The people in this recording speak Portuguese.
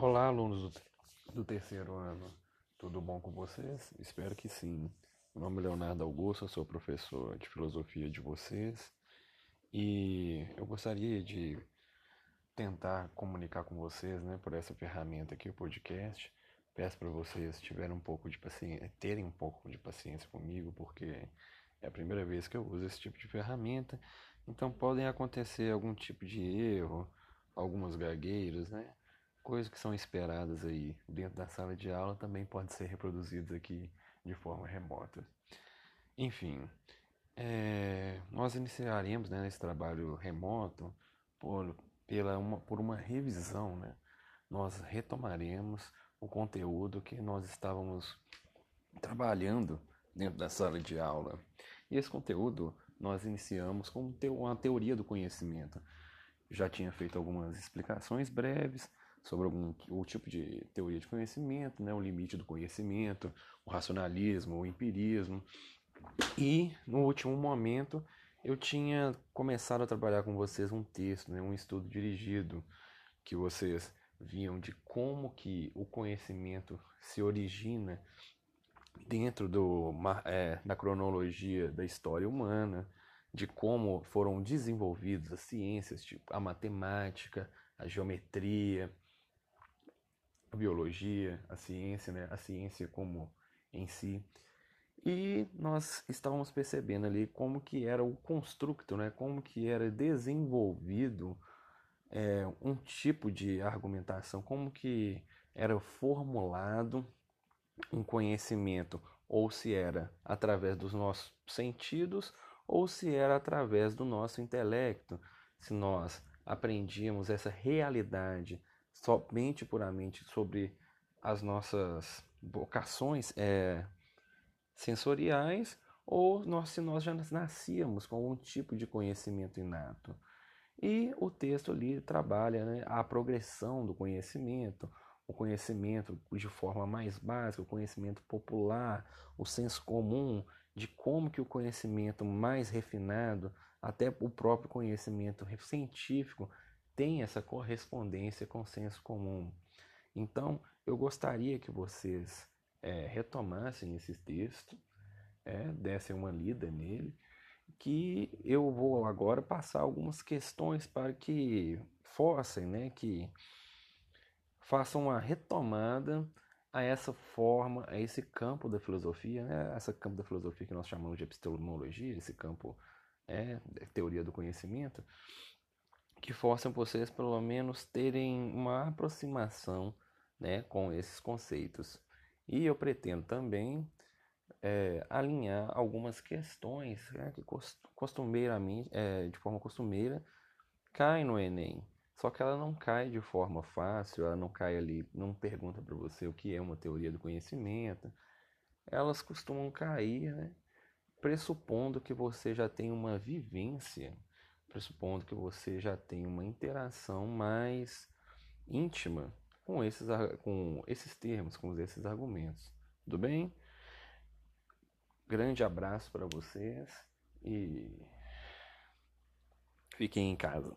Olá, alunos do, terceiro ano. Tudo bom com vocês? Espero que sim. Meu nome é Leonardo Augusto, sou professor de filosofia de vocês e eu gostaria de tentar comunicar com vocês, né, por essa ferramenta aqui, o podcast. Peço para vocês tiverem um pouco de paciência, terem um pouco de paciência comigo, porque é a primeira vez que eu uso esse tipo de ferramenta, então podem acontecer algum tipo de erro, algumas gagueiras, né? Coisas que são esperadas aí dentro da sala de aula também podem ser reproduzidas aqui de forma remota. Enfim, é, nós iniciaremos né, esse trabalho remoto por, pela uma, por uma revisão. Né? Nós retomaremos o conteúdo que nós estávamos trabalhando dentro da sala de aula. E esse conteúdo nós iniciamos com uma teoria do conhecimento. Já tinha feito algumas explicações breves sobre algum o tipo de teoria de conhecimento, né, o limite do conhecimento, o racionalismo, o empirismo. E no último momento eu tinha começado a trabalhar com vocês um texto, né, um estudo dirigido que vocês viam de como que o conhecimento se origina dentro do, é, da cronologia da história humana, de como foram desenvolvidas as ciências, tipo a matemática, a geometria, biologia, a ciência, né? a ciência como em si. E nós estávamos percebendo ali como que era o construto, né? como que era desenvolvido é, um tipo de argumentação, como que era formulado um conhecimento, ou se era através dos nossos sentidos, ou se era através do nosso intelecto, se nós aprendíamos essa realidade somente puramente sobre as nossas vocações é, sensoriais ou nós, se nós já nascíamos com um tipo de conhecimento inato. E o texto ali trabalha né, a progressão do conhecimento, o conhecimento de forma mais básica, o conhecimento popular, o senso comum, de como que o conhecimento mais refinado, até o próprio conhecimento científico, tem essa correspondência com o senso comum. Então, eu gostaria que vocês é, retomassem esse texto, é, dessem uma lida nele, que eu vou agora passar algumas questões para que forcem, né, que façam uma retomada a essa forma, a esse campo da filosofia, né, essa campo da filosofia que nós chamamos de epistemologia, esse campo é, teoria do conhecimento, que forçam vocês pelo menos terem uma aproximação né, com esses conceitos. E eu pretendo também é, alinhar algumas questões né, que costumeiramente, é, de forma costumeira, caem no Enem. Só que ela não cai de forma fácil, ela não cai ali, não pergunta para você o que é uma teoria do conhecimento. Elas costumam cair, né, pressupondo que você já tem uma vivência pressupondo que você já tem uma interação mais íntima com esses, com esses termos, com esses argumentos. Tudo bem? Grande abraço para vocês e fiquem em casa.